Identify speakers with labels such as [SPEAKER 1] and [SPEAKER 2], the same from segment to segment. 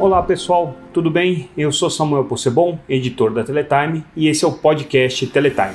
[SPEAKER 1] Olá pessoal, tudo bem? Eu sou Samuel Possebon, editor da Teletime, e esse é o podcast Teletime.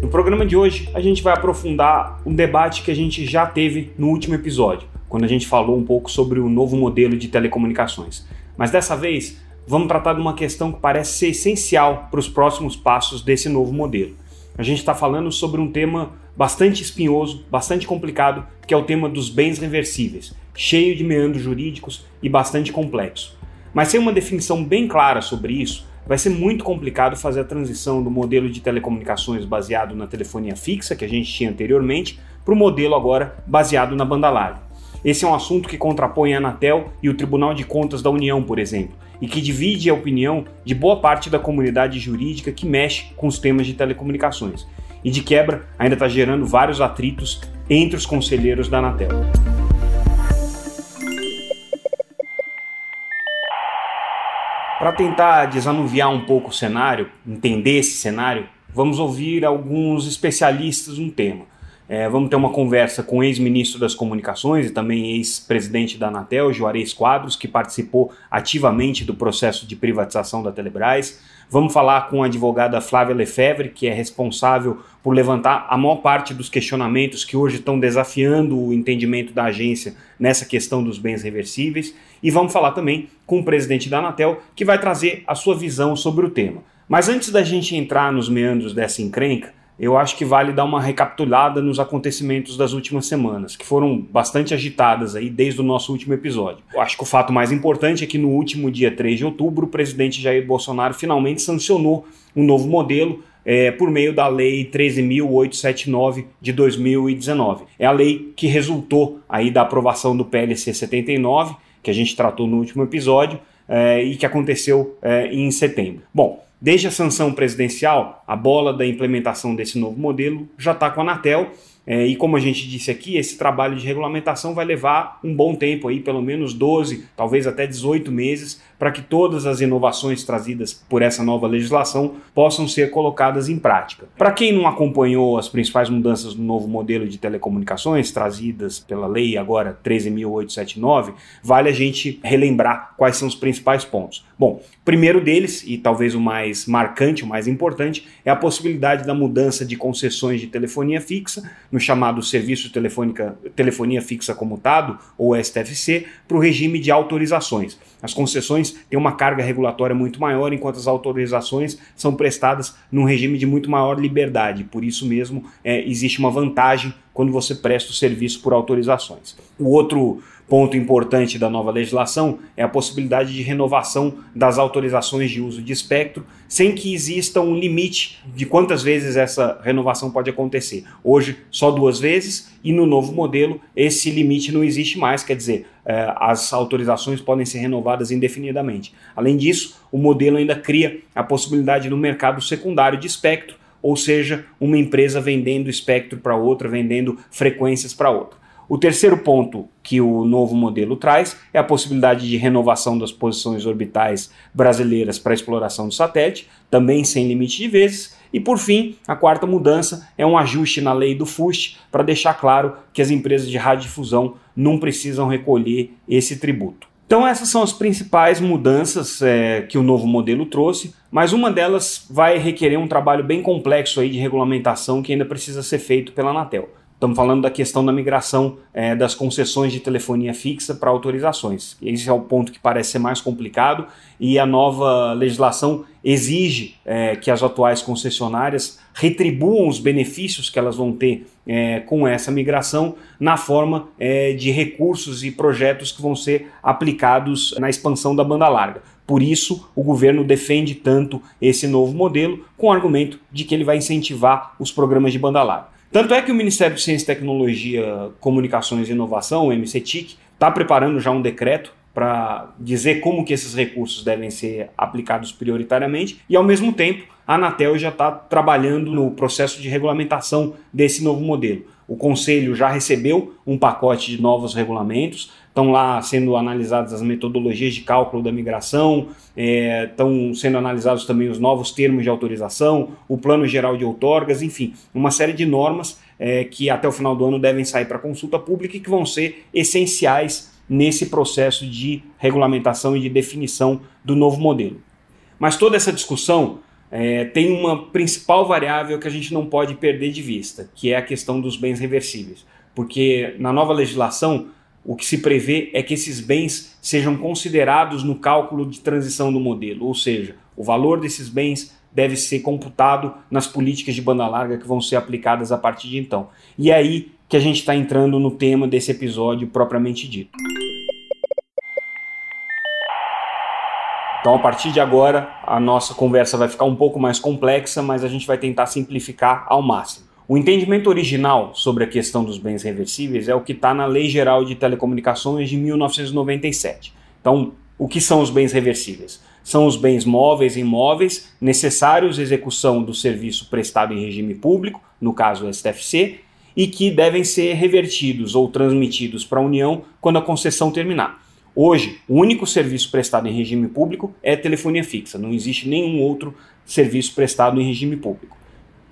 [SPEAKER 1] No programa de hoje, a gente vai aprofundar um debate que a gente já teve no último episódio, quando a gente falou um pouco sobre o novo modelo de telecomunicações. Mas dessa vez, vamos tratar de uma questão que parece ser essencial para os próximos passos desse novo modelo. A gente está falando sobre um tema bastante espinhoso, bastante complicado, que é o tema dos bens reversíveis, cheio de meandros jurídicos e bastante complexo. Mas sem uma definição bem clara sobre isso, vai ser muito complicado fazer a transição do modelo de telecomunicações baseado na telefonia fixa, que a gente tinha anteriormente, para o modelo agora baseado na banda larga. Esse é um assunto que contrapõe a Anatel e o Tribunal de Contas da União, por exemplo, e que divide a opinião de boa parte da comunidade jurídica que mexe com os temas de telecomunicações. E de quebra, ainda está gerando vários atritos entre os conselheiros da Anatel. Para tentar desanuviar um pouco o cenário, entender esse cenário, vamos ouvir alguns especialistas no tema. É, vamos ter uma conversa com o ex-ministro das Comunicações e também ex-presidente da Anatel, Juarez Quadros, que participou ativamente do processo de privatização da Telebrás. Vamos falar com a advogada Flávia Lefebvre, que é responsável por levantar a maior parte dos questionamentos que hoje estão desafiando o entendimento da agência nessa questão dos bens reversíveis. E vamos falar também com o presidente da Anatel, que vai trazer a sua visão sobre o tema. Mas antes da gente entrar nos meandros dessa encrenca, eu acho que vale dar uma recapitulada nos acontecimentos das últimas semanas, que foram bastante agitadas aí desde o nosso último episódio. Eu acho que o fato mais importante é que no último dia 3 de outubro, o presidente Jair Bolsonaro finalmente sancionou um novo modelo é, por meio da Lei 13.879 de 2019. É a lei que resultou aí da aprovação do PLC 79, que a gente tratou no último episódio, é, e que aconteceu é, em setembro. Bom, Desde a sanção presidencial, a bola da implementação desse novo modelo já está com a Anatel é, e como a gente disse aqui, esse trabalho de regulamentação vai levar um bom tempo aí, pelo menos 12, talvez até 18 meses, para que todas as inovações trazidas por essa nova legislação possam ser colocadas em prática. Para quem não acompanhou as principais mudanças do novo modelo de telecomunicações trazidas pela lei agora 13.879, vale a gente relembrar quais são os principais pontos. Bom, primeiro deles, e talvez o mais marcante, o mais importante, é a possibilidade da mudança de concessões de telefonia fixa no chamado Serviço Telefônica, Telefonia Fixa Comutado, ou STFC, para o regime de autorizações. As concessões têm uma carga regulatória muito maior, enquanto as autorizações são prestadas num regime de muito maior liberdade. Por isso mesmo, é, existe uma vantagem quando você presta o serviço por autorizações. O outro ponto importante da nova legislação é a possibilidade de renovação das autorizações de uso de espectro, sem que exista um limite de quantas vezes essa renovação pode acontecer. Hoje, só duas vezes, e no novo modelo, esse limite não existe mais, quer dizer, eh, as autorizações podem ser renovadas indefinidamente. Além disso, o modelo ainda cria a possibilidade no mercado secundário de espectro, ou seja, uma empresa vendendo espectro para outra, vendendo frequências para outra. O terceiro ponto que o novo modelo traz é a possibilidade de renovação das posições orbitais brasileiras para exploração do satélite, também sem limite de vezes. E por fim, a quarta mudança é um ajuste na lei do FUST para deixar claro que as empresas de radiodifusão não precisam recolher esse tributo. Então essas são as principais mudanças é, que o novo modelo trouxe, mas uma delas vai requerer um trabalho bem complexo aí de regulamentação que ainda precisa ser feito pela Anatel. Estamos falando da questão da migração é, das concessões de telefonia fixa para autorizações. Esse é o ponto que parece ser mais complicado e a nova legislação exige é, que as atuais concessionárias retribuam os benefícios que elas vão ter é, com essa migração na forma é, de recursos e projetos que vão ser aplicados na expansão da banda larga. Por isso, o governo defende tanto esse novo modelo, com o argumento de que ele vai incentivar os programas de banda larga. Tanto é que o Ministério de Ciência, Tecnologia, Comunicações e Inovação, o MCTIC, está preparando já um decreto para dizer como que esses recursos devem ser aplicados prioritariamente e, ao mesmo tempo, a Anatel já está trabalhando no processo de regulamentação desse novo modelo. O Conselho já recebeu um pacote de novos regulamentos, estão lá sendo analisadas as metodologias de cálculo da migração, é, estão sendo analisados também os novos termos de autorização, o plano geral de outorgas, enfim, uma série de normas é, que até o final do ano devem sair para consulta pública e que vão ser essenciais nesse processo de regulamentação e de definição do novo modelo. Mas toda essa discussão é, tem uma principal variável que a gente não pode perder de vista, que é a questão dos bens reversíveis. Porque na nova legislação, o que se prevê é que esses bens sejam considerados no cálculo de transição do modelo, ou seja, o valor desses bens deve ser computado nas políticas de banda larga que vão ser aplicadas a partir de então. E é aí que a gente está entrando no tema desse episódio propriamente dito. Então, a partir de agora, a nossa conversa vai ficar um pouco mais complexa, mas a gente vai tentar simplificar ao máximo. O entendimento original sobre a questão dos bens reversíveis é o que está na Lei Geral de Telecomunicações de 1997. Então, o que são os bens reversíveis? São os bens móveis e imóveis necessários à execução do serviço prestado em regime público, no caso o STFC, e que devem ser revertidos ou transmitidos para a União quando a concessão terminar. Hoje, o único serviço prestado em regime público é telefonia fixa, não existe nenhum outro serviço prestado em regime público.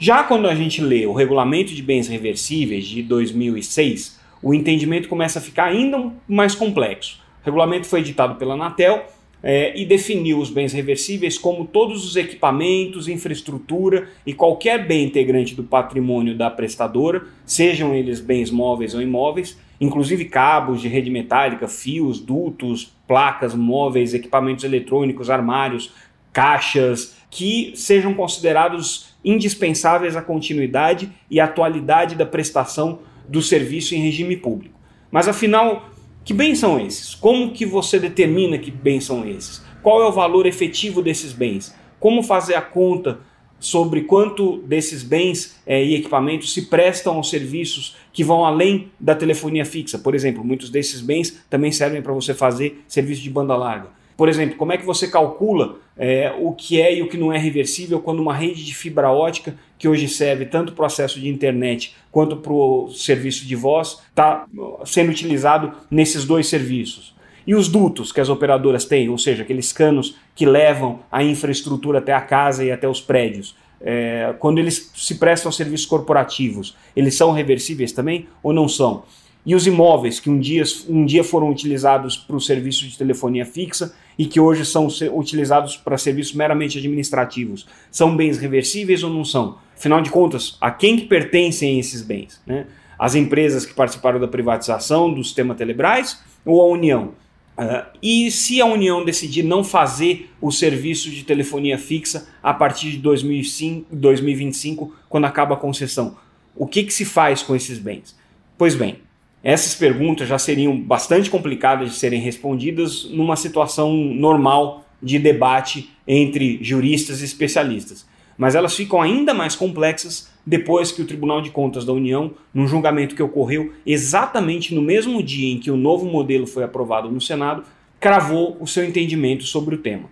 [SPEAKER 1] Já quando a gente lê o Regulamento de Bens Reversíveis de 2006, o entendimento começa a ficar ainda mais complexo. O regulamento foi editado pela Anatel é, e definiu os bens reversíveis como todos os equipamentos, infraestrutura e qualquer bem integrante do patrimônio da prestadora, sejam eles bens móveis ou imóveis, inclusive cabos de rede metálica, fios, dutos, placas móveis, equipamentos eletrônicos, armários, caixas, que sejam considerados indispensáveis à continuidade e atualidade da prestação do serviço em regime público. Mas afinal, que bens são esses? Como que você determina que bens são esses? Qual é o valor efetivo desses bens? Como fazer a conta sobre quanto desses bens é, e equipamentos se prestam aos serviços que vão além da telefonia fixa? Por exemplo, muitos desses bens também servem para você fazer serviço de banda larga. Por exemplo, como é que você calcula é, o que é e o que não é reversível quando uma rede de fibra ótica, que hoje serve tanto para o acesso de internet quanto para o serviço de voz, está sendo utilizado nesses dois serviços? E os dutos que as operadoras têm, ou seja, aqueles canos que levam a infraestrutura até a casa e até os prédios, é, quando eles se prestam serviços corporativos, eles são reversíveis também ou não são? e os imóveis que um dia, um dia foram utilizados para o serviço de telefonia fixa e que hoje são utilizados para serviços meramente administrativos, são bens reversíveis ou não são? Afinal de contas, a quem que pertencem esses bens? Né? As empresas que participaram da privatização do sistema Telebrás ou a União? Uh, e se a União decidir não fazer o serviço de telefonia fixa a partir de 2005, 2025, quando acaba a concessão, o que, que se faz com esses bens? Pois bem, essas perguntas já seriam bastante complicadas de serem respondidas numa situação normal de debate entre juristas e especialistas. Mas elas ficam ainda mais complexas depois que o Tribunal de Contas da União, num julgamento que ocorreu exatamente no mesmo dia em que o novo modelo foi aprovado no Senado, cravou o seu entendimento sobre o tema.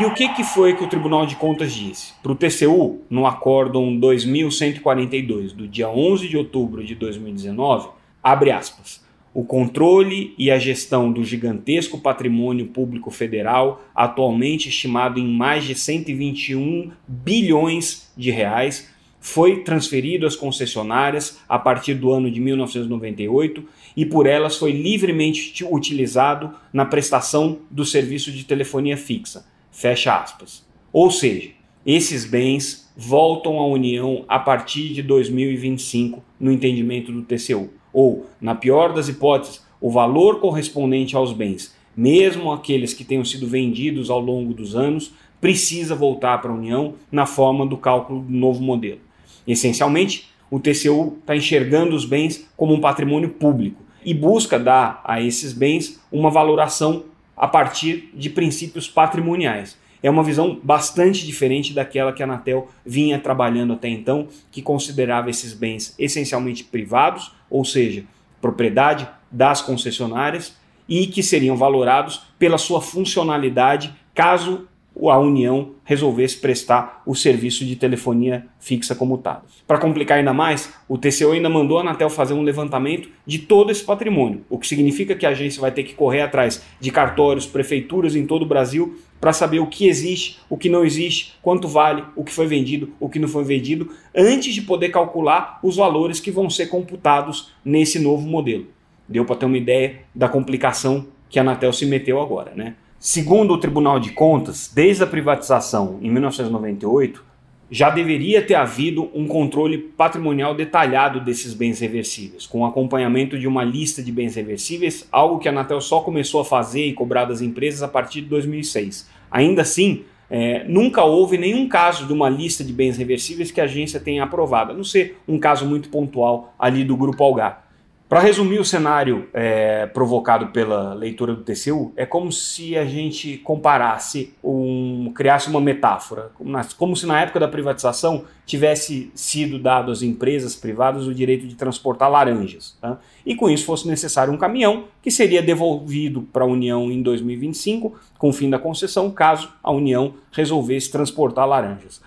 [SPEAKER 1] E o que, que foi que o Tribunal de Contas disse? Para o TCU, no Acórdão 2142, do dia 11 de outubro de 2019, abre aspas, o controle e a gestão do gigantesco patrimônio público federal, atualmente estimado em mais de 121 bilhões de reais, foi transferido às concessionárias a partir do ano de 1998 e por elas foi livremente utilizado na prestação do serviço de telefonia fixa Fecha aspas. Ou seja, esses bens voltam à União a partir de 2025, no entendimento do TCU. Ou, na pior das hipóteses, o valor correspondente aos bens, mesmo aqueles que tenham sido vendidos ao longo dos anos, precisa voltar para a União na forma do cálculo do novo modelo. Essencialmente, o TCU está enxergando os bens como um patrimônio público e busca dar a esses bens uma valoração a partir de princípios patrimoniais. É uma visão bastante diferente daquela que a Anatel vinha trabalhando até então, que considerava esses bens essencialmente privados, ou seja, propriedade das concessionárias, e que seriam valorados pela sua funcionalidade caso a União resolvesse prestar o serviço de telefonia fixa comutado. Para complicar ainda mais, o TCU ainda mandou a Anatel fazer um levantamento de todo esse patrimônio, o que significa que a agência vai ter que correr atrás de cartórios, prefeituras em todo o Brasil para saber o que existe, o que não existe, quanto vale, o que foi vendido, o que não foi vendido, antes de poder calcular os valores que vão ser computados nesse novo modelo. Deu para ter uma ideia da complicação que a Anatel se meteu agora, né? Segundo o Tribunal de Contas, desde a privatização em 1998, já deveria ter havido um controle patrimonial detalhado desses bens reversíveis, com acompanhamento de uma lista de bens reversíveis, algo que a Anatel só começou a fazer e cobrar das empresas a partir de 2006. Ainda assim, é, nunca houve nenhum caso de uma lista de bens reversíveis que a agência tenha aprovado, a não ser um caso muito pontual ali do Grupo Algar. Para resumir o cenário é, provocado pela leitura do TCU, é como se a gente comparasse, um, criasse uma metáfora, como, se na época da privatização tivesse sido dado às empresas privadas o direito de transportar laranjas. Tá? E com isso fosse necessário um caminhão que seria devolvido para a União em 2025, com o fim da concessão, caso a União resolvesse transportar laranjas.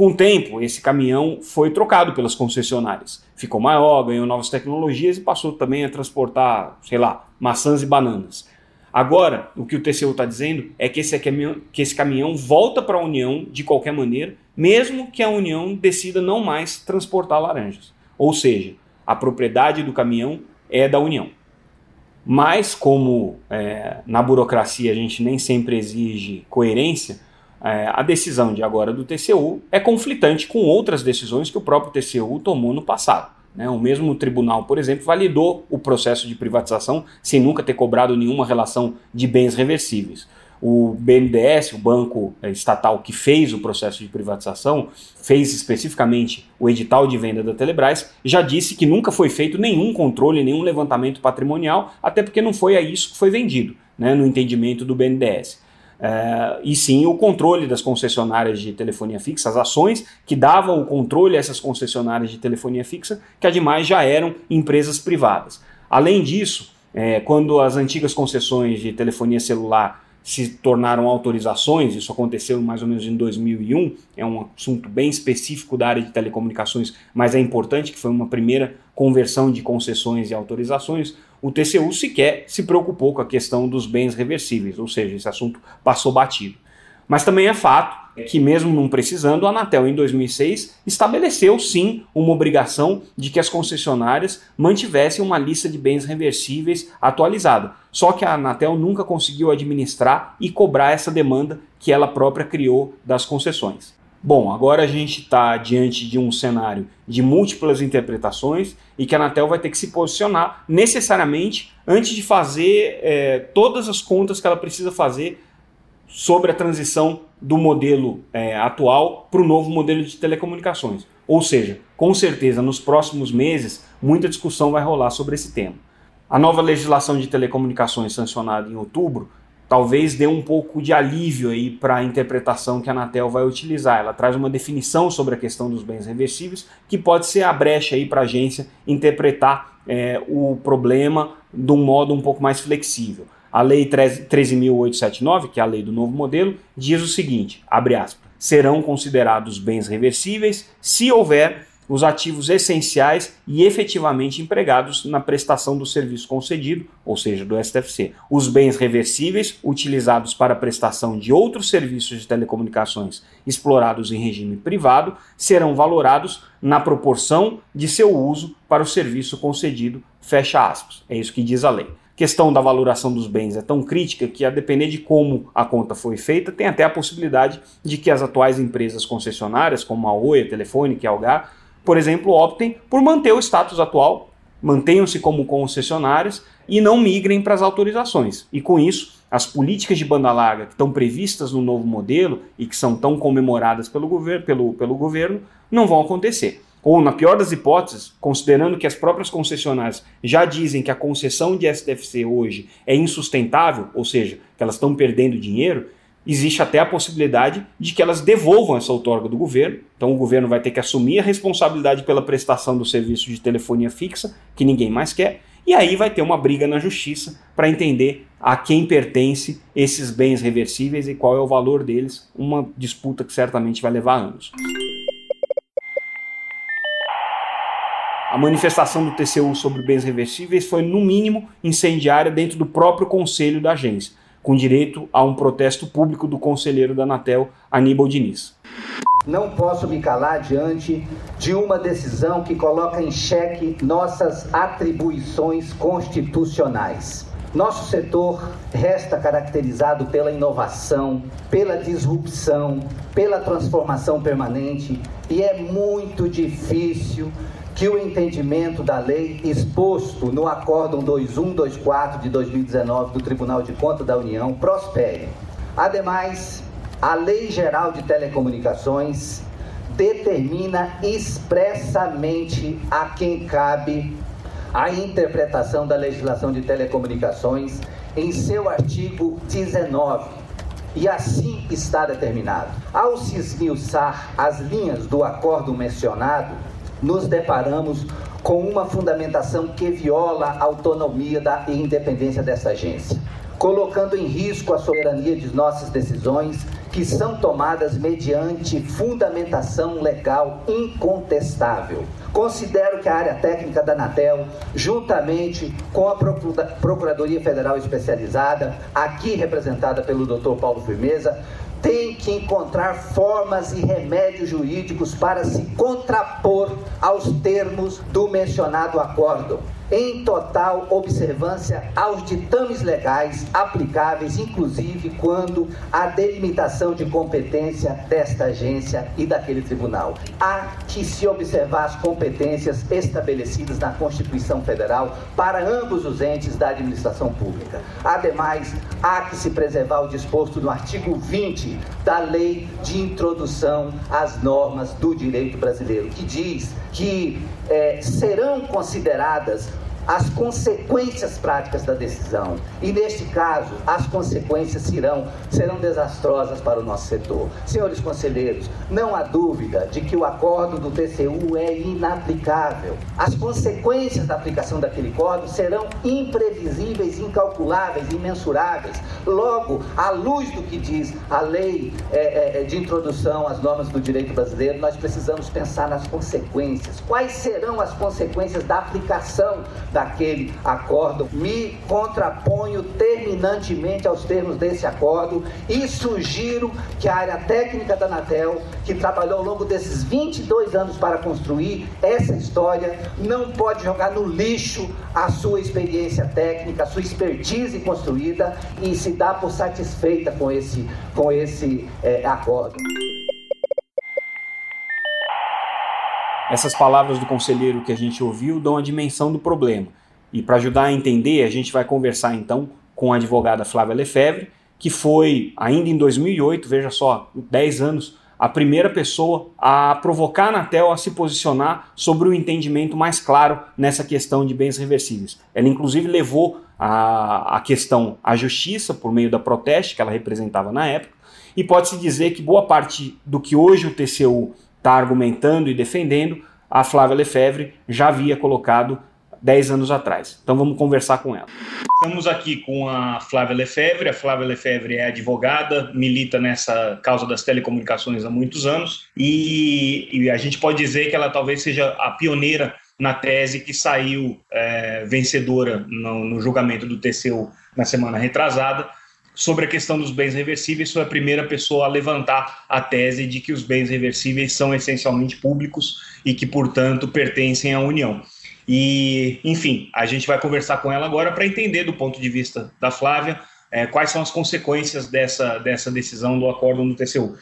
[SPEAKER 1] Com o tempo, esse caminhão foi trocado pelas concessionárias. Ficou maior, ganhou novas tecnologias e passou também a transportar, sei lá, maçãs e bananas. Agora, o que o TCU está dizendo é que esse, caminhão, que esse caminhão volta para a União de qualquer maneira, mesmo que a União decida não mais transportar laranjas. Ou seja, a propriedade do caminhão é da União. Mas, como é, na burocracia a gente nem sempre exige coerência, é, a decisão de agora do TCU é conflitante com outras decisões que o próprio TCU tomou no passado. Né? O mesmo tribunal, por exemplo, validou o processo de privatização sem nunca ter cobrado nenhuma relação de bens reversíveis. O BNDES, o banco é, estatal que fez o processo de privatização, fez especificamente o edital de venda da Telebrás, já disse que nunca foi feito nenhum controle, nenhum levantamento patrimonial, até porque não foi a isso que foi vendido, né, no entendimento do BNDES. É, e sim o controle das concessionárias de telefonia fixa, as ações que davam o controle a essas concessionárias de telefonia fixa, que ademais já eram empresas privadas. Além disso, é, quando as antigas concessões de telefonia celular se tornaram autorizações, isso aconteceu mais ou menos em 2001, é um assunto bem específico da área de telecomunicações, mas é importante que foi uma primeira conversão de concessões e autorizações, o TCU sequer se preocupou com a questão dos bens reversíveis, ou seja, esse assunto passou batido. Mas também é fato que, mesmo não precisando, a Anatel em 2006 estabeleceu sim uma obrigação de que as concessionárias mantivessem uma lista de bens reversíveis atualizada. Só que a Anatel nunca conseguiu administrar e cobrar essa demanda que ela própria criou das concessões. Bom, agora a gente está diante de um cenário de múltiplas interpretações e que a Anatel vai ter que se posicionar necessariamente antes de fazer é, todas as contas que ela precisa fazer sobre a transição do modelo é, atual para o novo modelo de telecomunicações. Ou seja, com certeza nos próximos meses muita discussão vai rolar sobre esse tema. A nova legislação de telecomunicações sancionada em outubro talvez dê um pouco de alívio aí para a interpretação que a Anatel vai utilizar. Ela traz uma definição sobre a questão dos bens reversíveis que pode ser a brecha aí para a agência interpretar é, o problema de um modo um pouco mais flexível. A Lei 13.879, que é a lei do novo modelo, diz o seguinte, abre aspas, serão considerados bens reversíveis se houver os ativos essenciais e efetivamente empregados na prestação do serviço concedido, ou seja, do STFC. Os bens reversíveis utilizados para a prestação de outros serviços de telecomunicações explorados em regime privado serão valorados na proporção de seu uso para o serviço concedido. Fecha aspas. É isso que diz a lei questão da valoração dos bens é tão crítica que, a depender de como a conta foi feita, tem até a possibilidade de que as atuais empresas concessionárias, como a Oi, a Telefônica e a Algar, por exemplo, optem por manter o status atual, mantenham-se como concessionárias e não migrem para as autorizações. E com isso, as políticas de banda larga que estão previstas no novo modelo e que são tão comemoradas pelo, gover pelo, pelo governo não vão acontecer. Ou, na pior das hipóteses, considerando que as próprias concessionárias já dizem que a concessão de STFC hoje é insustentável, ou seja, que elas estão perdendo dinheiro, existe até a possibilidade de que elas devolvam essa outorga do governo. Então o governo vai ter que assumir a responsabilidade pela prestação do serviço de telefonia fixa, que ninguém mais quer, e aí vai ter uma briga na justiça para entender a quem pertence esses bens reversíveis e qual é o valor deles, uma disputa que certamente vai levar anos. A manifestação do TCU sobre bens reversíveis foi, no mínimo, incendiária dentro do próprio conselho da agência, com direito a um protesto público do conselheiro da Anatel, Aníbal Diniz.
[SPEAKER 2] Não posso me calar diante de uma decisão que coloca em xeque nossas atribuições constitucionais. Nosso setor resta caracterizado pela inovação, pela disrupção, pela transformação permanente e é muito difícil que o entendimento da lei exposto no Acórdão 2124 de 2019 do Tribunal de Contas da União prospere. Ademais, a Lei Geral de Telecomunicações determina expressamente a quem cabe a interpretação da legislação de telecomunicações em seu artigo 19. E assim está determinado. Ao se esmiuçar as linhas do acordo mencionado, nos deparamos com uma fundamentação que viola a autonomia da, e independência dessa agência, colocando em risco a soberania de nossas decisões, que são tomadas mediante fundamentação legal incontestável. Considero que a área técnica da Anatel, juntamente com a Procuradoria Federal Especializada, aqui representada pelo Dr. Paulo Firmeza, tem que encontrar formas e remédios jurídicos para se contrapor aos termos do mencionado acordo em total observância aos ditames legais aplicáveis, inclusive quando a delimitação de competência desta agência e daquele tribunal. Há que se observar as competências estabelecidas na Constituição Federal para ambos os entes da administração pública. Ademais, há que se preservar o disposto no artigo 20 da Lei de Introdução às Normas do Direito Brasileiro, que diz que é, serão consideradas as consequências práticas da decisão. E neste caso, as consequências serão, serão desastrosas para o nosso setor. Senhores conselheiros, não há dúvida de que o acordo do TCU é inaplicável. As consequências da aplicação daquele acordo serão imprevisíveis, incalculáveis, imensuráveis. Logo, à luz do que diz a lei é, é, é, de introdução às normas do direito brasileiro, nós precisamos pensar nas consequências. Quais serão as consequências da aplicação daquele acordo. Me contraponho terminantemente aos termos desse acordo e sugiro que a área técnica da Anatel, que trabalhou ao longo desses 22 anos para construir essa história, não pode jogar no lixo a sua experiência técnica, a sua expertise construída e se dar por satisfeita com esse, com esse é, acordo.
[SPEAKER 1] Essas palavras do conselheiro que a gente ouviu dão a dimensão do problema. E para ajudar a entender, a gente vai conversar então com a advogada Flávia Lefebvre, que foi, ainda em 2008, veja só, 10 anos, a primeira pessoa a provocar a Anatel a se posicionar sobre o entendimento mais claro nessa questão de bens reversíveis. Ela, inclusive, levou a, a questão à justiça por meio da proteste que ela representava na época, e pode-se dizer que boa parte do que hoje o TCU está argumentando e defendendo, a Flávia Lefebvre já havia colocado 10 anos atrás. Então vamos conversar com ela. Estamos aqui com a Flávia Lefebvre. A Flávia Lefebvre é advogada, milita nessa causa das telecomunicações há muitos anos e, e a gente pode dizer que ela talvez seja a pioneira na tese que saiu é, vencedora no, no julgamento do TCU na semana retrasada, sobre a questão dos bens reversíveis, foi a primeira pessoa a levantar a tese de que os bens reversíveis são essencialmente públicos e que, portanto, pertencem à União. E, enfim, a gente vai conversar com ela agora para entender, do ponto de vista da Flávia, é, quais são as consequências dessa, dessa decisão do acordo no TCU.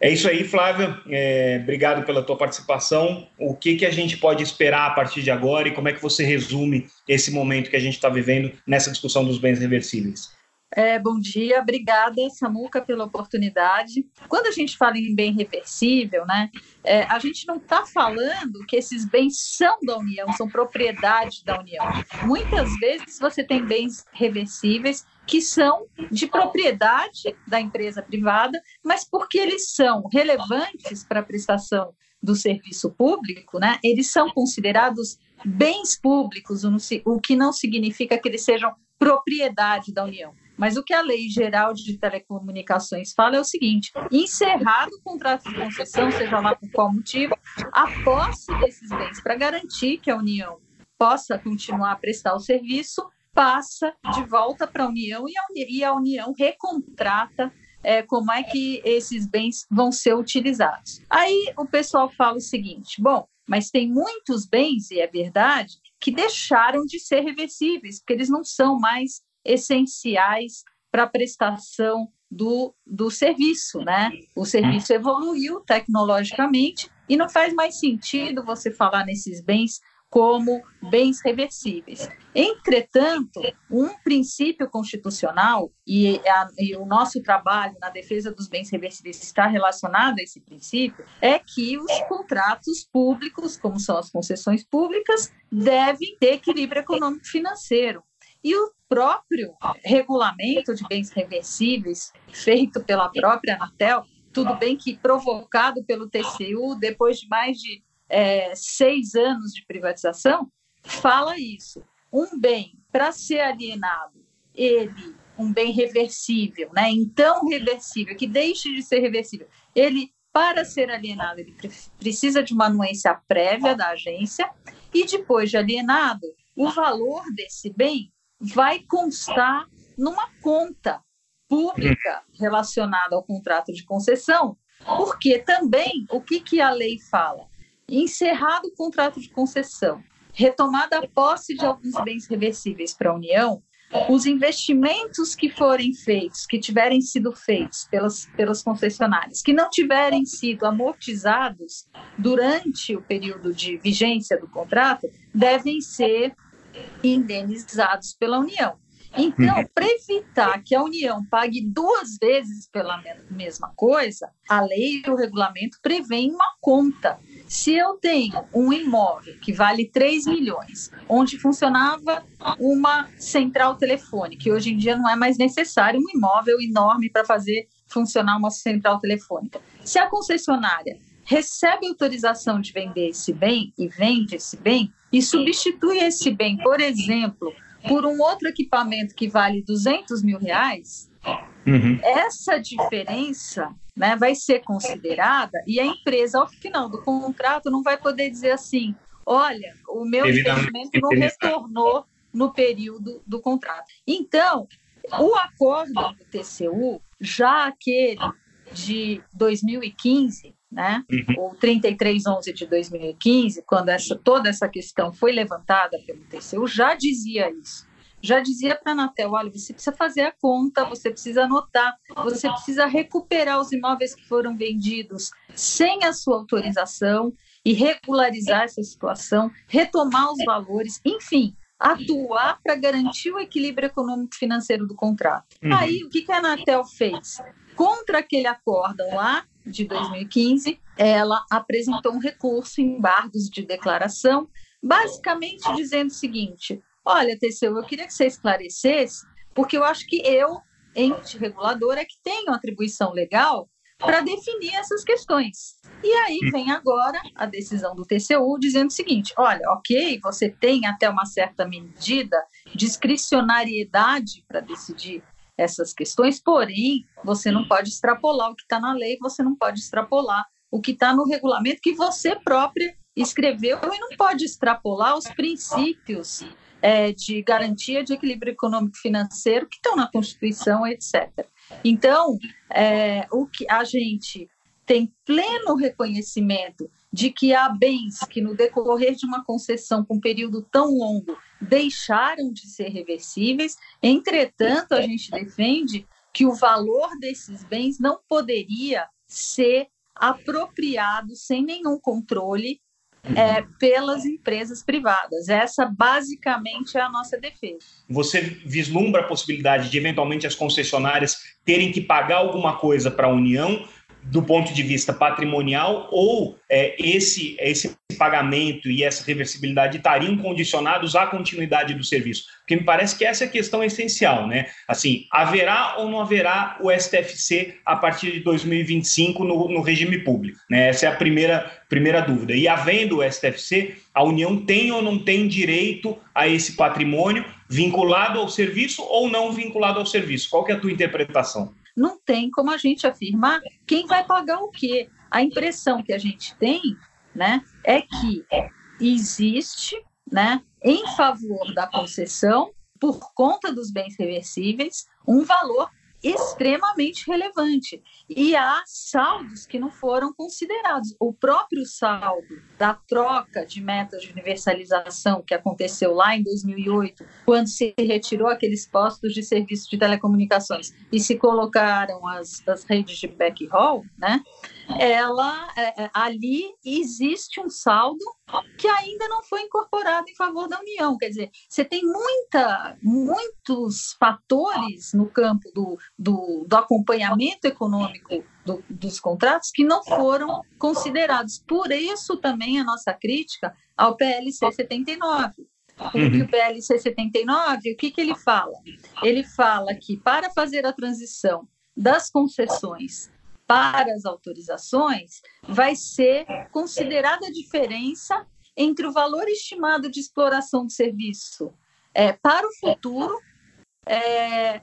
[SPEAKER 1] É isso aí, Flávia. É, obrigado pela tua participação. O que, que a gente pode esperar a partir de agora e como é que você resume esse momento que a gente está vivendo nessa discussão dos bens reversíveis?
[SPEAKER 3] É, bom dia, obrigada, Samuca, pela oportunidade. Quando a gente fala em bem reversível, né, é, a gente não está falando que esses bens são da União, são propriedade da União. Muitas vezes você tem bens reversíveis que são de propriedade da empresa privada, mas porque eles são relevantes para a prestação do serviço público, né, eles são considerados bens públicos, o que não significa que eles sejam propriedade da União. Mas o que a Lei Geral de Telecomunicações fala é o seguinte: encerrado o contrato de concessão, seja lá por qual motivo, a posse desses bens para garantir que a União possa continuar a prestar o serviço passa de volta para a União e a, União recontrata é, como é que esses bens vão ser utilizados. Aí o pessoal fala o seguinte: bom, mas tem muitos bens, e é verdade, que deixaram de ser reversíveis, porque eles não são mais essenciais para a prestação do, do serviço, né? O serviço evoluiu tecnologicamente e não faz mais sentido você falar nesses bens como bens reversíveis. Entretanto, um princípio constitucional, e, a, e, o nosso trabalho na defesa dos bens reversíveis está relacionado a esse princípio, é que os contratos públicos, como são as concessões públicas, devem ter equilíbrio econômico-financeiro. E o próprio regulamento de bens reversíveis, feito pela própria Anatel, tudo bem que provocado pelo TCU, depois de mais de é, seis anos de privatização, fala isso. Um bem, para ser alienado, ele, um bem reversível, né? então reversível, que deixe de ser reversível, ele, para ser alienado, ele precisa de uma anuência prévia da agência, e depois de alienado, o valor desse bem vai constar numa conta pública relacionada ao contrato de concessão, porque também o que, que a lei fala? encerrado o contrato de concessão, retomada a posse de alguns bens reversíveis para a União, os investimentos que forem feitos, que tiverem sido feitos pelas, pelas concessionárias, que não tiverem sido amortizados durante o período de vigência do contrato, devem ser indenizados pela União. Então, uhum. para evitar que a União pague duas vezes pela mesma coisa, a lei e o regulamento prevêem uma conta se eu tenho um imóvel que vale 3 milhões, onde funcionava uma central telefônica, que hoje em dia não é mais necessário um imóvel enorme para fazer funcionar uma central telefônica. Se a concessionária recebe autorização de vender esse bem e vende esse bem e substitui esse bem, por exemplo, por um outro equipamento que vale 200 mil reais, uhum. essa diferença né, vai ser considerada e a empresa, ao final do contrato, não vai poder dizer assim: olha, o meu investimento não retornou no período do contrato. Então, o acordo do TCU, já aquele de 2015, né, uhum. ou 3311 de 2015, quando essa, toda essa questão foi levantada pelo TCU, já dizia isso já dizia para a Anatel: olha, você precisa fazer a conta, você precisa anotar, você precisa recuperar os imóveis que foram vendidos sem a sua autorização e regularizar essa situação, retomar os valores, enfim, atuar para garantir o equilíbrio econômico financeiro do contrato. Uhum. Aí, o que, que a Anatel fez? Contra aquele acórdão lá de 2015, ela apresentou um recurso em embargos de declaração, basicamente dizendo o seguinte: Olha, Teseu, eu queria que você esclarecesse, porque eu acho que eu, ente regulador, é que tenho atribuição legal para definir essas questões. E aí vem agora a decisão do TCU dizendo o seguinte: olha, ok, você tem até uma certa medida discricionariedade para decidir essas questões, porém, você não pode extrapolar o que está na lei, você não pode extrapolar o que está no regulamento que você própria escreveu e não pode extrapolar os princípios é, de garantia de equilíbrio econômico financeiro que estão na Constituição, etc. Então, é, o que a gente tem pleno reconhecimento de que há bens que, no decorrer de uma concessão com um período tão longo, deixaram de ser reversíveis, entretanto, a gente defende que o valor desses bens não poderia ser apropriado sem nenhum controle é, pelas empresas privadas. Essa basicamente é a nossa defesa.
[SPEAKER 1] Você vislumbra a possibilidade de eventualmente as concessionárias terem que pagar alguma coisa para a União do ponto de vista patrimonial ou é, esse, esse pagamento e essa reversibilidade estariam condicionados à continuidade do serviço? Porque me parece que essa é a questão essencial, né? Assim, haverá ou não haverá o STFC a partir de 2025 no, no regime público? Né? Essa é a primeira, primeira dúvida. E havendo o STFC, a União tem ou não tem direito a esse patrimônio vinculado ao serviço ou não vinculado ao serviço? Qual que é a tua interpretação?
[SPEAKER 3] Não tem como a gente afirmar quem vai pagar o quê. A impressão que a gente tem né, é que existe, né, em favor da concessão, por conta dos bens reversíveis, um valor extremamente relevante. E há saldos que não foram considerados. O próprio saldo da troca de metas de universalização que aconteceu lá em 2008, quando se retirou aqueles postos de serviço de telecomunicações e se colocaram as, as redes de backhaul, né? Ela é, é, ali existe um saldo que ainda não foi incorporado em favor da União. Quer dizer, você tem muita, muitos fatores no campo do, do, do acompanhamento econômico do, dos contratos que não foram considerados. Por isso também a nossa crítica ao PLC 79. Porque uhum. o PLC 79, o que, que ele fala? Ele fala que para fazer a transição das concessões para as autorizações, vai ser considerada a diferença entre o valor estimado de exploração do serviço é, para o futuro é,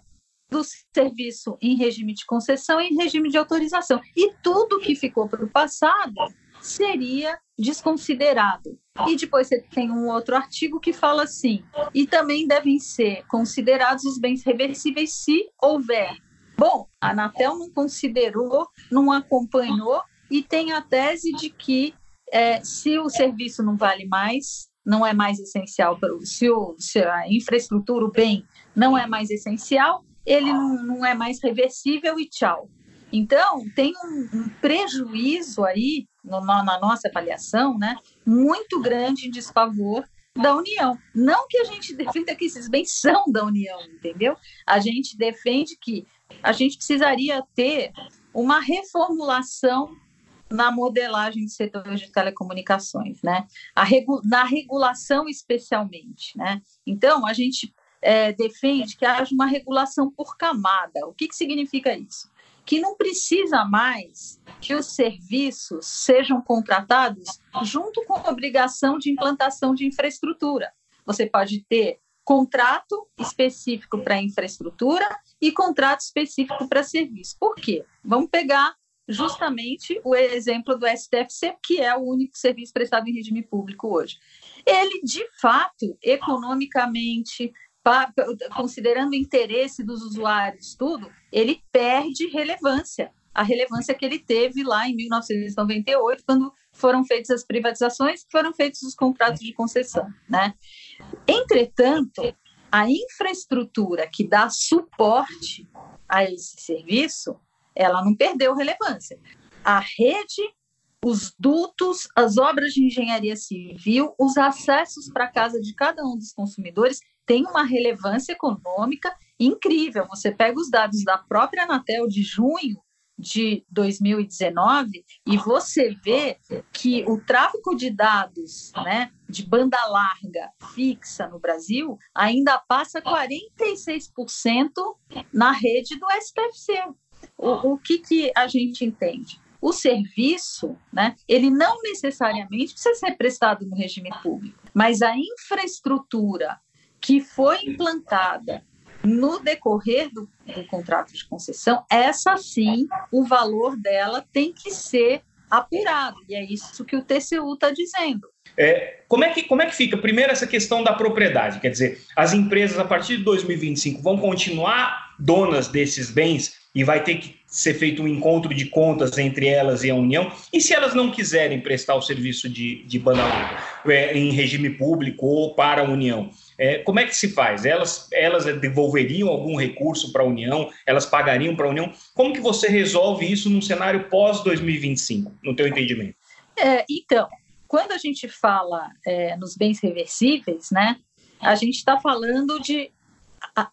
[SPEAKER 3] do serviço em regime de concessão e em regime de autorização. E tudo que ficou para o passado seria desconsiderado. E depois você tem um outro artigo que fala assim: e também devem ser considerados os bens reversíveis se houver Bom, a Anatel não considerou, não acompanhou e tem a tese de que é, se o serviço não vale mais, não é mais essencial para o se, o, se a infraestrutura, o bem, não é mais essencial, ele não, não é mais reversível e tchau. Então, tem um, um prejuízo aí, no, na nossa avaliação, né, muito grande em desfavor da União. Não que a gente defenda que esses bens são da União, entendeu? A gente defende que a gente precisaria ter uma reformulação na modelagem de setores de telecomunicações, né? Regu na regulação especialmente, né? Então, a gente é, defende que haja uma regulação por camada. O que, que significa isso? Que não precisa mais que os serviços sejam contratados junto com a obrigação de implantação de infraestrutura. Você pode ter contrato específico para infraestrutura e contrato específico para serviço. Por quê? Vamos pegar justamente o exemplo do STFC, que é o único serviço prestado em regime público hoje. Ele, de fato, economicamente, considerando o interesse dos usuários, tudo, ele perde relevância. A relevância que ele teve lá em 1998, quando foram feitas as privatizações, foram feitos os contratos de concessão, né? Entretanto, a infraestrutura que dá suporte a esse serviço, ela não perdeu relevância. A rede, os dutos, as obras de engenharia civil, os acessos para a casa de cada um dos consumidores têm uma relevância econômica incrível. Você pega os dados da própria Anatel de junho de 2019 e você vê que o tráfego de dados né, de banda larga fixa no Brasil ainda passa 46% na rede do STFC. O, o que, que a gente entende? O serviço, né, ele não necessariamente precisa ser prestado no regime público, mas a infraestrutura que foi implantada no decorrer do, do contrato de concessão, essa sim, o valor dela tem que ser apurado, e é isso que o TCU está dizendo.
[SPEAKER 1] É, como, é que, como é que fica? Primeiro, essa questão da propriedade. Quer dizer, as empresas, a partir de 2025, vão continuar donas desses bens e vai ter que ser feito um encontro de contas entre elas e a União. E se elas não quiserem prestar o serviço de, de banda larga é, em regime público ou para a União, é, como é que se faz? Elas, elas devolveriam algum recurso para a União? Elas pagariam para a União? Como que você resolve isso num cenário pós-2025, no teu entendimento?
[SPEAKER 3] É, então, quando a gente fala é, nos bens reversíveis, né, a gente está falando de,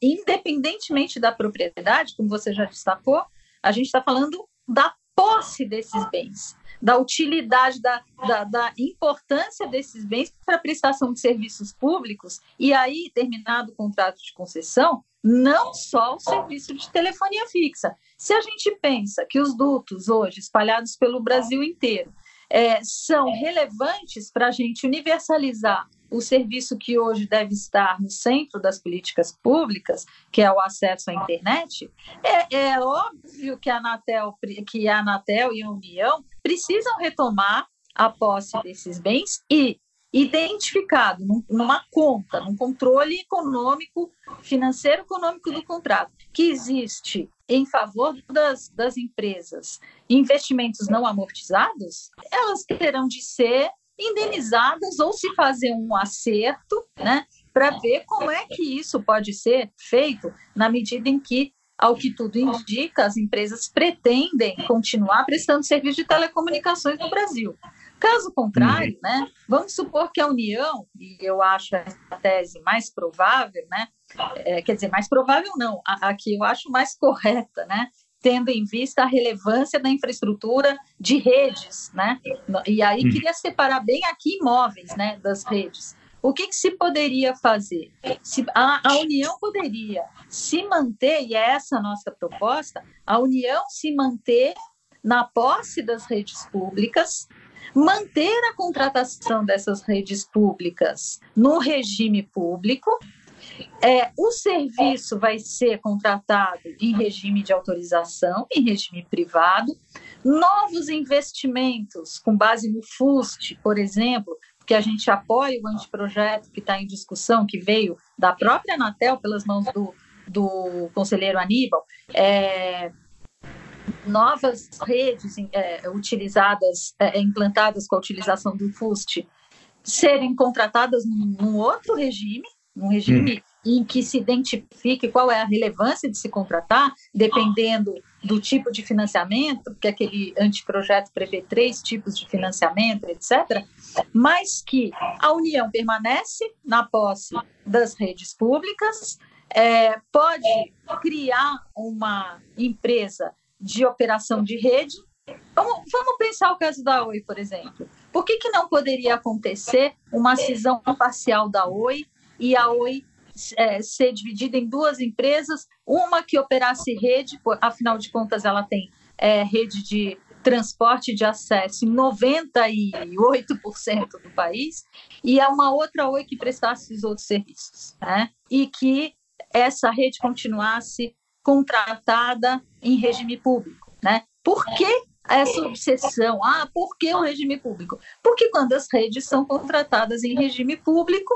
[SPEAKER 3] independentemente da propriedade, como você já destacou, a gente está falando da posse desses bens da utilidade, da, da, da importância desses bens para a prestação de serviços públicos, e aí, terminado o contrato de concessão, não só o serviço de telefonia fixa. Se a gente pensa que os dutos hoje, espalhados pelo Brasil inteiro, é, são relevantes para a gente universalizar o serviço que hoje deve estar no centro das políticas públicas, que é o acesso à internet, é, é óbvio que a, Anatel, que a Anatel e a União precisam retomar a posse desses bens e identificado numa conta, num controle econômico, financeiro econômico do contrato, que existe em favor das, das empresas investimentos não amortizados, elas terão de ser indenizadas ou se fazer um acerto, né, para ver como é que isso pode ser feito na medida em que, ao que tudo indica, as empresas pretendem continuar prestando serviço de telecomunicações no Brasil. Caso contrário, uhum. né, vamos supor que a União, e eu acho a tese mais provável, né, é, quer dizer, mais provável não, a, a que eu acho mais correta, né, tendo em vista a relevância da infraestrutura de redes, né? E aí uhum. queria separar bem aqui imóveis, né, das redes. O que, que se poderia fazer? Se, a, a, União poderia se manter, e é essa a nossa proposta, a União se manter na posse das redes públicas, manter a contratação dessas redes públicas no regime público. É, o serviço vai ser contratado em regime de autorização, em regime privado. Novos investimentos com base no FUST, por exemplo, que a gente apoia o anteprojeto que está em discussão, que veio da própria Anatel pelas mãos do, do conselheiro Aníbal, é, novas redes é, utilizadas, é, implantadas com a utilização do FUST, serem contratadas num, num outro regime, num regime hum. Em que se identifique qual é a relevância de se contratar, dependendo do tipo de financiamento, porque aquele anteprojeto prevê três tipos de financiamento, etc., mas que a União permanece na posse das redes públicas, é, pode criar uma empresa de operação de rede. Vamos, vamos pensar o caso da Oi, por exemplo. Por que, que não poderia acontecer uma cisão parcial da Oi e a Oi é, ser dividida em duas empresas, uma que operasse rede, afinal de contas ela tem é, rede de transporte de acesso em 98% do país, e é uma outra Oi que prestasse os outros serviços, né? e que essa rede continuasse contratada em regime público, né? Por que essa obsessão? Ah, por que o regime público? Porque quando as redes são contratadas em regime público,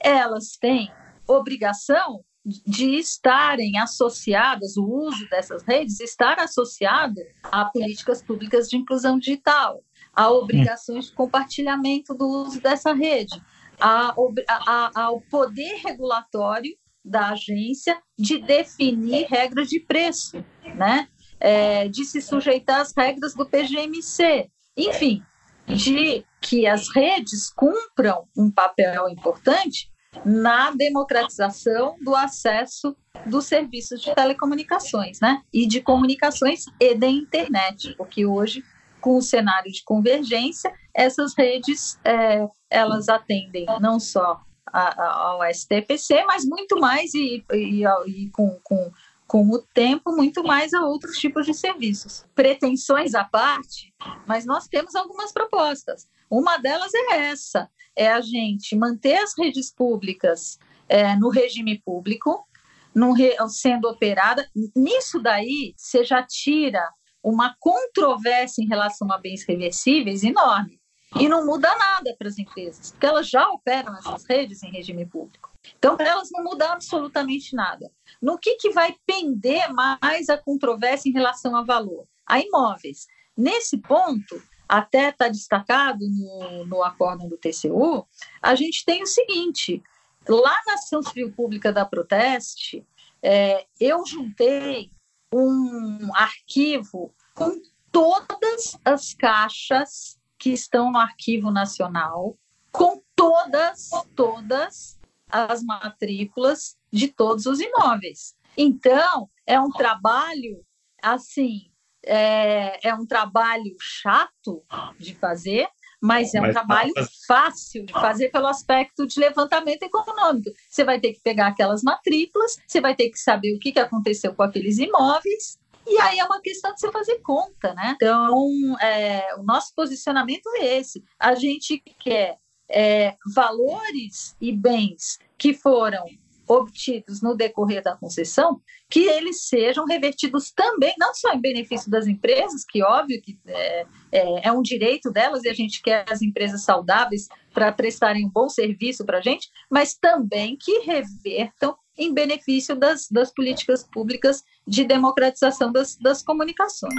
[SPEAKER 3] elas têm obrigação de estarem associadas, o uso dessas redes estar associado a políticas públicas de inclusão digital, a obrigações de compartilhamento do uso dessa rede, a, a, ao poder regulatório da agência de definir regras de preço, né? É, de se sujeitar às regras do PGMC, enfim, de que as redes cumpram um papel importante na democratização do acesso dos serviços de telecomunicações, né? E de comunicações e da internet, porque hoje, com o cenário de convergência, essas redes é, elas atendem não só ao STPC, mas muito mais e, e, e com, com, com o tempo, muito mais a outros tipos de serviços. Pretensões à parte, mas nós temos algumas propostas. Uma delas é essa: é a gente manter as redes públicas é, no regime público, no, sendo operada. Nisso daí, você já tira uma controvérsia em relação a bens reversíveis enorme. E não muda nada para as empresas, porque elas já operam essas redes em regime público. Então, para elas não muda absolutamente nada. No que, que vai pender mais a controvérsia em relação a valor? A imóveis. Nesse ponto, até está destacado no, no acórdão do TCU, a gente tem o seguinte: lá na ação civil pública da Proteste, é, eu juntei um arquivo com todas as caixas que estão no Arquivo Nacional, com todas, todas as matrículas de todos os imóveis. Então, é um trabalho, assim, é, é um trabalho chato de fazer, mas é um mas, trabalho fácil de fazer pelo aspecto de levantamento econômico. Você vai ter que pegar aquelas matrículas, você vai ter que saber o que aconteceu com aqueles imóveis, e aí é uma questão de você fazer conta, né? Então, é, o nosso posicionamento é esse. A gente quer é, valores e bens que foram obtidos no decorrer da concessão, que eles sejam revertidos também, não só em benefício das empresas, que óbvio que é, é, é um direito delas e a gente quer as empresas saudáveis para prestarem um bom serviço para a gente, mas também que revertam em benefício das, das políticas públicas de democratização das, das comunicações.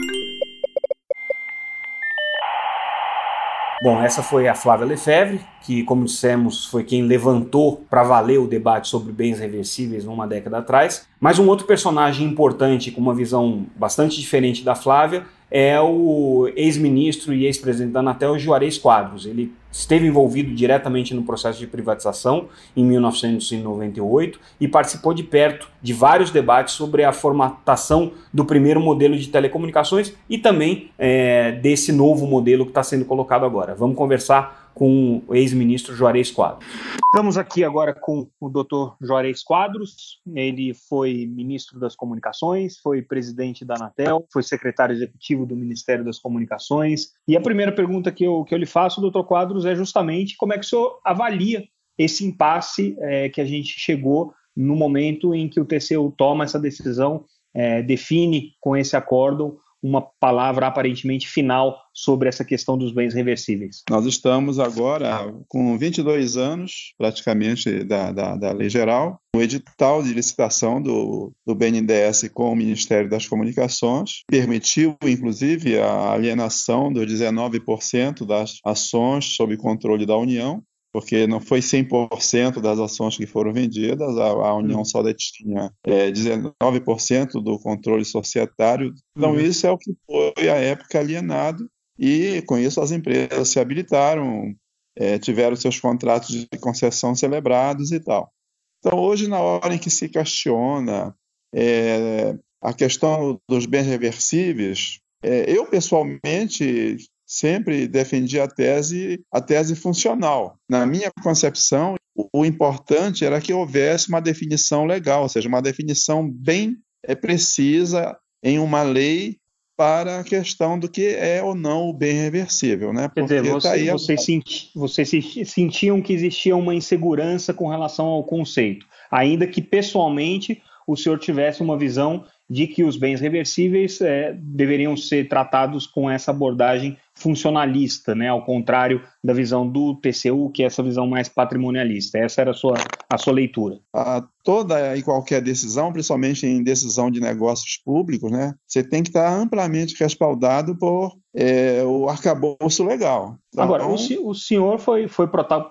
[SPEAKER 1] Bom, essa foi a Flávia Lefebvre, que, como dissemos, foi quem levantou para valer o debate sobre bens reversíveis numa década atrás. Mas um outro personagem importante, com uma visão bastante diferente da Flávia, é o ex-ministro e ex-presidente da Anatel, Juarez Quadros. Ele esteve envolvido diretamente no processo de privatização em 1998 e participou de perto de vários debates sobre a formatação do primeiro modelo de telecomunicações e também é, desse novo modelo que está sendo colocado agora. Vamos conversar com o ex-ministro Juarez Quadros. Estamos aqui agora com o doutor Juarez Quadros. Ele foi ministro das Comunicações, foi presidente da Anatel, foi secretário executivo do Ministério das Comunicações. E a primeira pergunta que eu, que eu lhe faço, doutor Quadros, é justamente como é que o senhor avalia esse impasse é, que a gente chegou no momento em que o TCU toma essa decisão, é, define com esse acórdão uma palavra aparentemente final sobre essa questão dos bens reversíveis?
[SPEAKER 4] Nós estamos agora com 22 anos, praticamente, da, da, da lei geral. O edital de licitação do, do BNDES com o Ministério das Comunicações permitiu, inclusive, a alienação dos 19% das ações sob controle da União porque não foi 100% das ações que foram vendidas, a, a União uhum. só detinha é, 19% do controle societário. Então, uhum. isso é o que foi a época alienado, e com isso as empresas se habilitaram, é, tiveram seus contratos de concessão celebrados e tal. Então, hoje, na hora em que se questiona é, a questão dos bens reversíveis, é, eu pessoalmente sempre defendi a tese, a tese funcional. Na minha concepção, o importante era que houvesse uma definição legal, ou seja, uma definição bem é, precisa em uma lei para a questão do que é ou não o bem reversível, né?
[SPEAKER 1] Quer dizer, você, tá aí vocês, a... senti, vocês sentiam que existia uma insegurança com relação ao conceito, ainda que pessoalmente o senhor tivesse uma visão de que os bens reversíveis é, deveriam ser tratados com essa abordagem funcionalista, né, ao contrário da visão do TCU, que é essa visão mais patrimonialista. Essa era a sua, a sua leitura.
[SPEAKER 4] A toda e qualquer decisão, principalmente em decisão de negócios públicos, né, você tem que estar amplamente respaldado por é, o arcabouço legal.
[SPEAKER 1] Então, Agora, o, o, senhor foi, foi,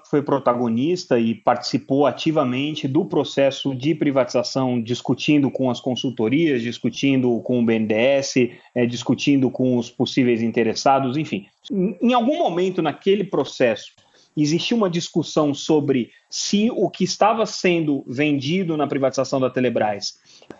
[SPEAKER 1] foi protagonista e participou ativamente do processo de privatização, discutindo com as consultorias, discutindo com o BNDES, é, discutindo com os possíveis interessados, enfim. Em algum momento naquele processo, existia uma discussão sobre se o que estava sendo vendido na privatização da Telebrás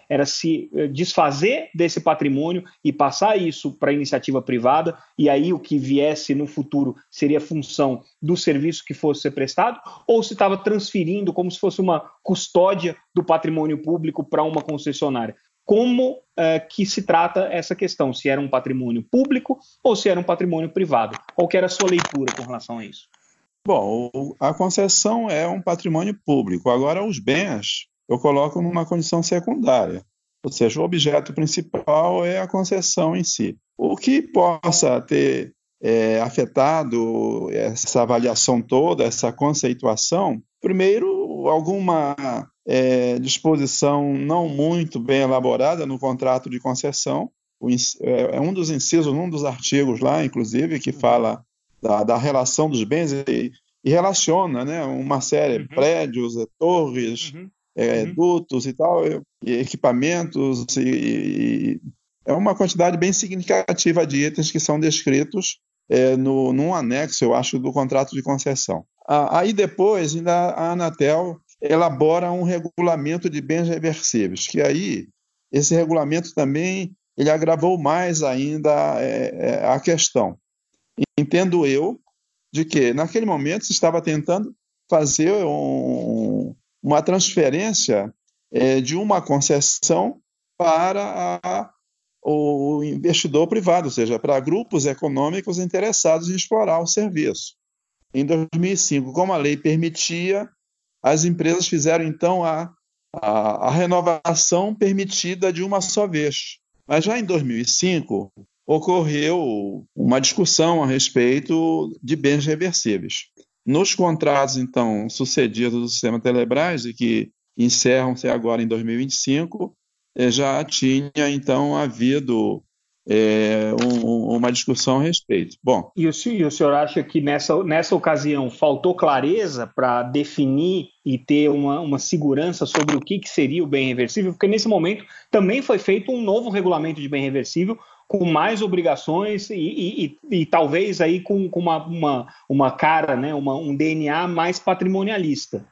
[SPEAKER 1] era se eh, desfazer desse patrimônio e passar isso para a iniciativa privada, e aí o que viesse no futuro seria função do serviço que fosse ser prestado, ou se estava transferindo como se fosse uma custódia do patrimônio público para uma concessionária como é, que se trata essa questão, se era um patrimônio público ou se era um patrimônio privado. Qual era a sua leitura com relação a isso?
[SPEAKER 4] Bom, a concessão é um patrimônio público. Agora, os bens eu coloco numa condição secundária. Ou seja, o objeto principal é a concessão em si. O que possa ter é, afetado essa avaliação toda, essa conceituação, primeiro, alguma é, disposição não muito bem elaborada no contrato de concessão. O, é, é, um dos incisos, um dos artigos lá, inclusive, que fala da, da relação dos bens e, e, relaciona né, uma série, uhum. prédios, é, torres, uhum. É, uhum. dutos e tal, e equipamentos, e, e, é uma quantidade bem significativa de itens que são descritos é, no, num anexo, eu acho, do contrato de concessão. Aí depois, ainda a Anatel elabora um regulamento de bens reversíveis, que aí esse regulamento também ele agravou mais ainda é, é, a questão. Entendo eu de que naquele momento se estava tentando fazer um, uma transferência é, de uma concessão para a, o investidor privado, ou seja, para grupos econômicos interessados em explorar o serviço. em 2005, como a lei permitia, as empresas fizeram então a, a, a renovação permitida de uma só vez. Mas já em 2005 ocorreu uma discussão a respeito de bens reversíveis. Nos contratos, então, sucedidos do sistema Telebrás, e que encerram-se agora em 2025, eh, já tinha, então, havido é, um, uma discussão a respeito.
[SPEAKER 1] Bom. E o, senhor, e o senhor acha que nessa, nessa ocasião faltou clareza para definir e ter uma, uma segurança sobre o que, que seria o bem reversível? Porque nesse momento também foi feito um novo regulamento de bem reversível com mais obrigações e, e, e, e talvez aí com, com uma, uma, uma, cara, né, uma, um DNA mais patrimonialista.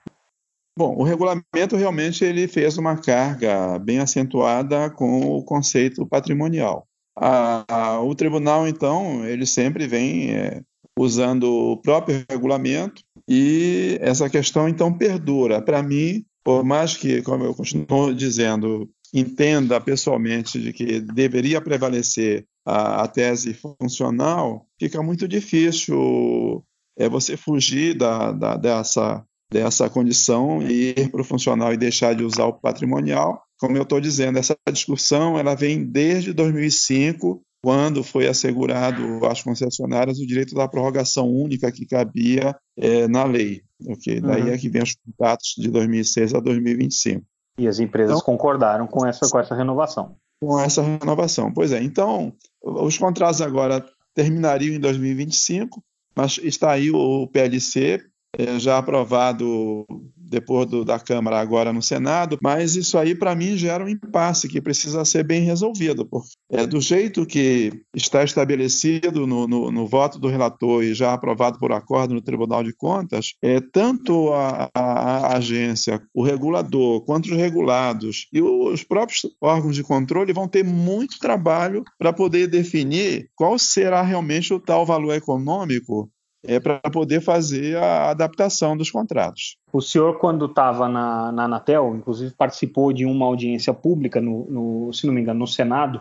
[SPEAKER 4] Bom, o regulamento realmente ele fez uma carga bem acentuada com o conceito patrimonial. A, a, o tribunal, então, ele sempre vem é, usando o próprio regulamento e essa questão, então, perdura. Para mim, por mais que, como eu continuo dizendo, entenda pessoalmente de que deveria prevalecer a, a tese funcional, fica muito difícil é, você fugir da, da, dessa, dessa condição e ir para o funcional e deixar de usar o patrimonial como eu estou dizendo, essa discussão ela vem desde 2005, quando foi assegurado às concessionárias o direito da prorrogação única que cabia é, na lei. Okay? Daí uhum. é que vem os contratos de 2006 a 2025.
[SPEAKER 1] E as empresas então, concordaram com essa, com essa renovação.
[SPEAKER 4] Com essa renovação. Pois é. Então, os contratos agora terminariam em 2025, mas está aí o PLC é, já aprovado depois do, da Câmara, agora no Senado, mas isso aí, para mim, gera um impasse que precisa ser bem resolvido. Porque, é, do jeito que está estabelecido no, no, no, voto do relator e já aprovado por acordo no Tribunal de Contas, é, tanto a, a, a agência, o regulador, quanto os regulados e os próprios órgãos de controle vão ter muito trabalho para poder definir qual será realmente o tal valor econômico é, para poder fazer a adaptação dos contratos.
[SPEAKER 1] O senhor, quando estava na, na Anatel, inclusive participou de uma audiência pública, no, no se não me engano, no Senado,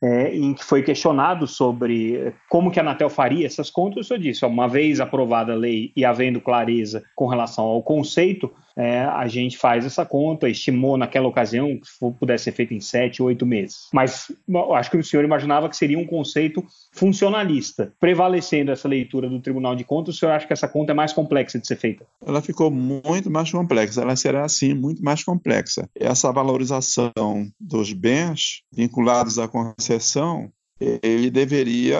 [SPEAKER 1] é, em que foi questionado sobre como que a Anatel faria essas contas. O senhor disse, uma vez aprovada a lei e havendo clareza com relação ao conceito, é, a gente faz essa conta, estimou naquela ocasião que pudesse ser feito em sete, oito meses. Mas acho que o senhor imaginava que seria um conceito funcionalista. Prevalecendo essa leitura do Tribunal de Contas, o senhor acha que essa conta é mais complexa de ser feita?
[SPEAKER 4] Ela ficou muito mais complexa, ela será, assim, muito mais complexa. Essa valorização dos bens vinculados à concessão ele deveria,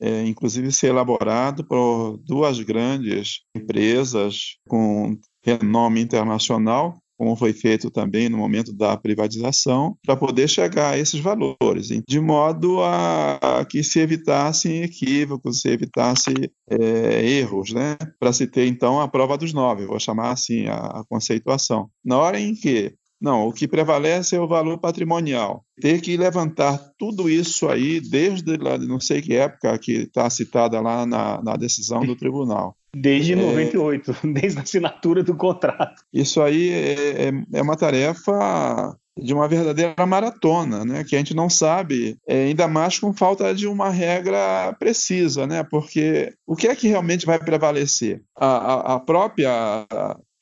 [SPEAKER 4] é, inclusive, ser elaborado por duas grandes empresas com renome internacional, como foi feito também no momento da privatização, para poder chegar a esses valores, de modo a, que se evitassem equívocos, se evitasse é, erros, né? para se ter então a prova dos nove, vou chamar assim a, a conceituação. Na hora em que não, o que prevalece é o valor patrimonial. Ter que levantar tudo isso aí desde lá, não sei que época que está citada lá na, na decisão do tribunal.
[SPEAKER 1] Desde é, 98, desde a assinatura do contrato.
[SPEAKER 4] Isso aí é, é, é uma tarefa de uma verdadeira maratona, né? que a gente não sabe, é, ainda mais com falta de uma regra precisa, né? porque o que é que realmente vai prevalecer? A, a, a própria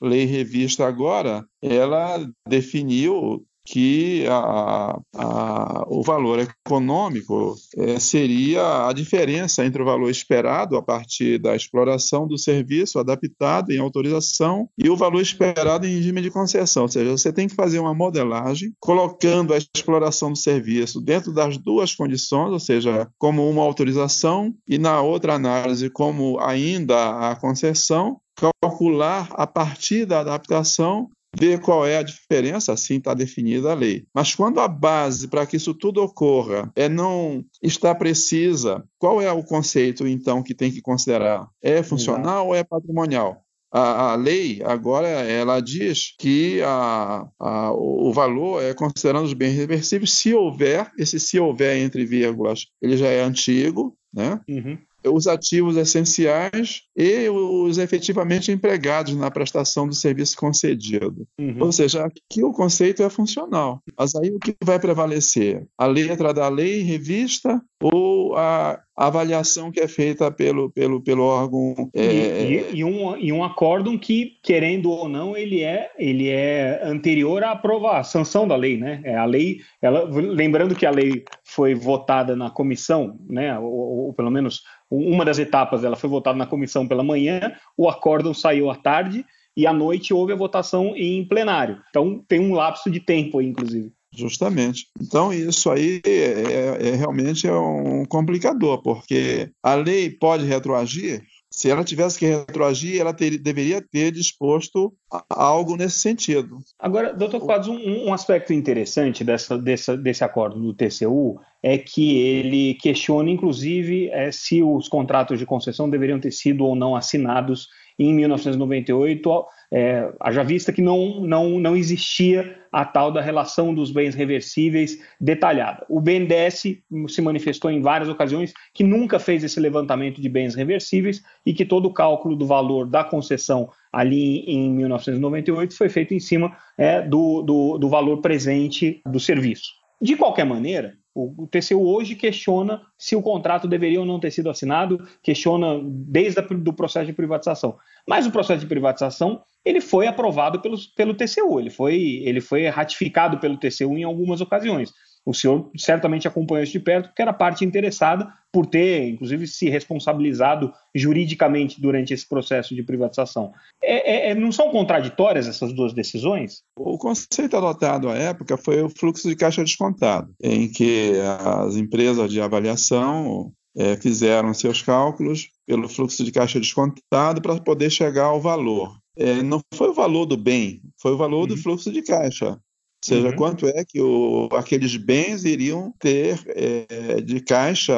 [SPEAKER 4] lei revista agora, ela definiu que a, a, o valor econômico é, seria a diferença entre o valor esperado a partir da exploração do serviço adaptado em autorização e o valor esperado em regime de concessão. Ou seja, você tem que fazer uma modelagem colocando a exploração do serviço dentro das duas condições, ou seja, como uma autorização e na outra análise como ainda a concessão, calcular a partir da adaptação ver qual é a diferença, assim está definida a lei. Mas quando a base para que isso tudo ocorra é não está precisa, qual é o conceito então que tem que considerar? É funcional ou é patrimonial? A, a, lei agora ela diz que a, a, o valor é considerando os bens reversíveis se houver, esse se houver entre vírgulas, ele já é antigo, né? Uhum os ativos essenciais e os efetivamente empregados na prestação do serviço concedido. Uhum. Ou seja, aqui o conceito é funcional. Mas aí o que vai prevalecer? A letra da lei revista ou ou a avaliação que é feita pelo, pelo, pelo órgão.
[SPEAKER 1] É... E, e, um, e um acórdão que, querendo ou não, ele é, ele é anterior à aprovação, sanção da lei, né? É a lei, ela, lembrando que a lei foi votada na comissão, né? Ou, ou pelo menos uma das etapas dela foi votada na comissão pela manhã, o acórdão saiu à tarde e à noite houve a votação em plenário. Então tem um lapso de tempo aí, inclusive.
[SPEAKER 4] Justamente. Então, isso aí é, é, é, realmente é um complicador, porque a lei pode retroagir. Se ela tivesse que retroagir, ela ter, deveria ter disposto algo nesse sentido.
[SPEAKER 1] Agora, doutor Quadros, um, um, aspecto interessante dessa, dessa, desse acordo do TCU é que ele questiona, inclusive, é, se os contratos de concessão deveriam ter sido ou não assinados em 1998, é, haja vista que não, não, não existia a tal da relação dos bens reversíveis detalhada. O BNDES se manifestou em várias ocasiões que nunca fez esse levantamento de bens reversíveis e que todo o cálculo do valor da concessão ali em 1998 foi feito em cima é, do, do, do valor presente do serviço. De qualquer maneira, o TCU hoje questiona se o contrato deveria ou não ter sido assinado, questiona desde o processo de privatização. Mas o processo de privatização ele foi aprovado pelo, pelo TCU, ele foi, ele foi ratificado pelo TCU em algumas ocasiões. O senhor certamente acompanhou isso de perto, porque era parte interessada por ter, inclusive, se responsabilizado juridicamente durante esse processo de privatização. É, é, é, não são contraditórias essas duas decisões?
[SPEAKER 4] O conceito adotado à época foi o fluxo de caixa descontado, em que as empresas de avaliação é, fizeram seus cálculos pelo fluxo de caixa descontado para poder chegar ao valor. É, não foi o valor do bem, foi o valor uhum. do fluxo de caixa. Ou seja, uhum. quanto é que o, aqueles bens iriam ter é, de caixa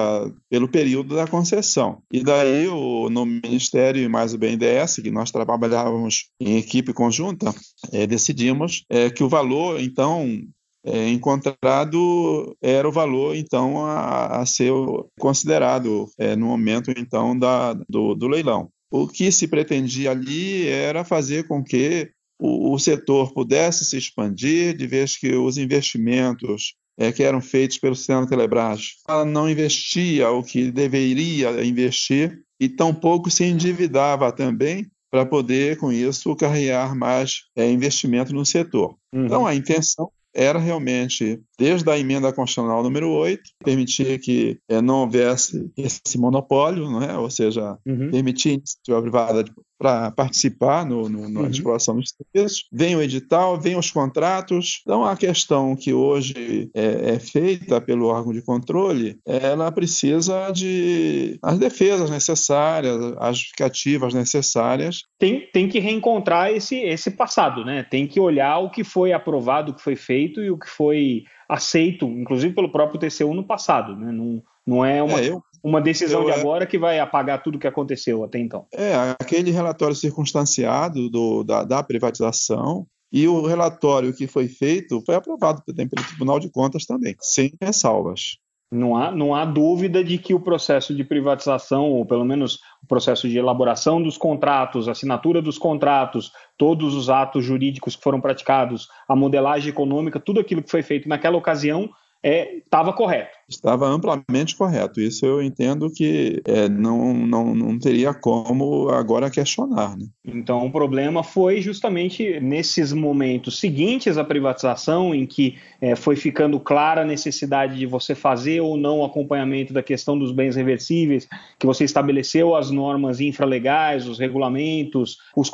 [SPEAKER 4] pelo período da concessão. E daí, o, no Ministério e mais o BNDES, que nós trabalhávamos em equipe conjunta, é, decidimos é, que o valor, então, é, encontrado era o valor então a, a ser considerado é, no momento então da, do, do, leilão. O que se pretendia ali era fazer com que o, o setor pudesse se expandir, de vez que os investimentos é, que eram feitos pelo sistema Telebrás não investia o que deveria investir e tampouco se endividava também para poder, com isso, carregar mais é, investimento no setor. Uhum. Então, a intenção era realmente, desde a emenda constitucional número 8, permitir que é, não houvesse esse monopólio, não é? ou seja, uhum. permitir a iniciativa privada para participar no, no, na uhum. exploração dos serviços. Vem o edital, vem os contratos. Então, a questão que hoje é, é, feita pelo órgão de controle, ela precisa de as defesas necessárias, as justificativas necessárias.
[SPEAKER 1] Tem, tem que reencontrar esse, esse passado, né? Tem que olhar o que foi aprovado, o que foi feito e o que foi aceito, inclusive pelo próprio TCU no passado, né? Não, não é uma, é, eu, uma decisão de é agora que vai apagar tudo o que aconteceu até então.
[SPEAKER 4] É, aquele relatório circunstanciado do, da, da privatização e o relatório que foi feito foi aprovado pelo Tribunal de Contas também, sem ressalvas.
[SPEAKER 1] Não há, não há dúvida de que o processo de privatização, ou pelo menos o processo de elaboração dos contratos, assinatura dos contratos, todos os atos jurídicos que foram praticados, a modelagem econômica, tudo aquilo que foi feito naquela ocasião estava é, correto.
[SPEAKER 4] Estava amplamente correto. Isso eu entendo que é, não, não, não teria como agora questionar. Né?
[SPEAKER 1] Então, o problema foi justamente nesses momentos seguintes à privatização, em que é, foi ficando clara a necessidade de você fazer ou não o acompanhamento da questão dos bens reversíveis, que você estabeleceu as normas infralegais, os regulamentos, os,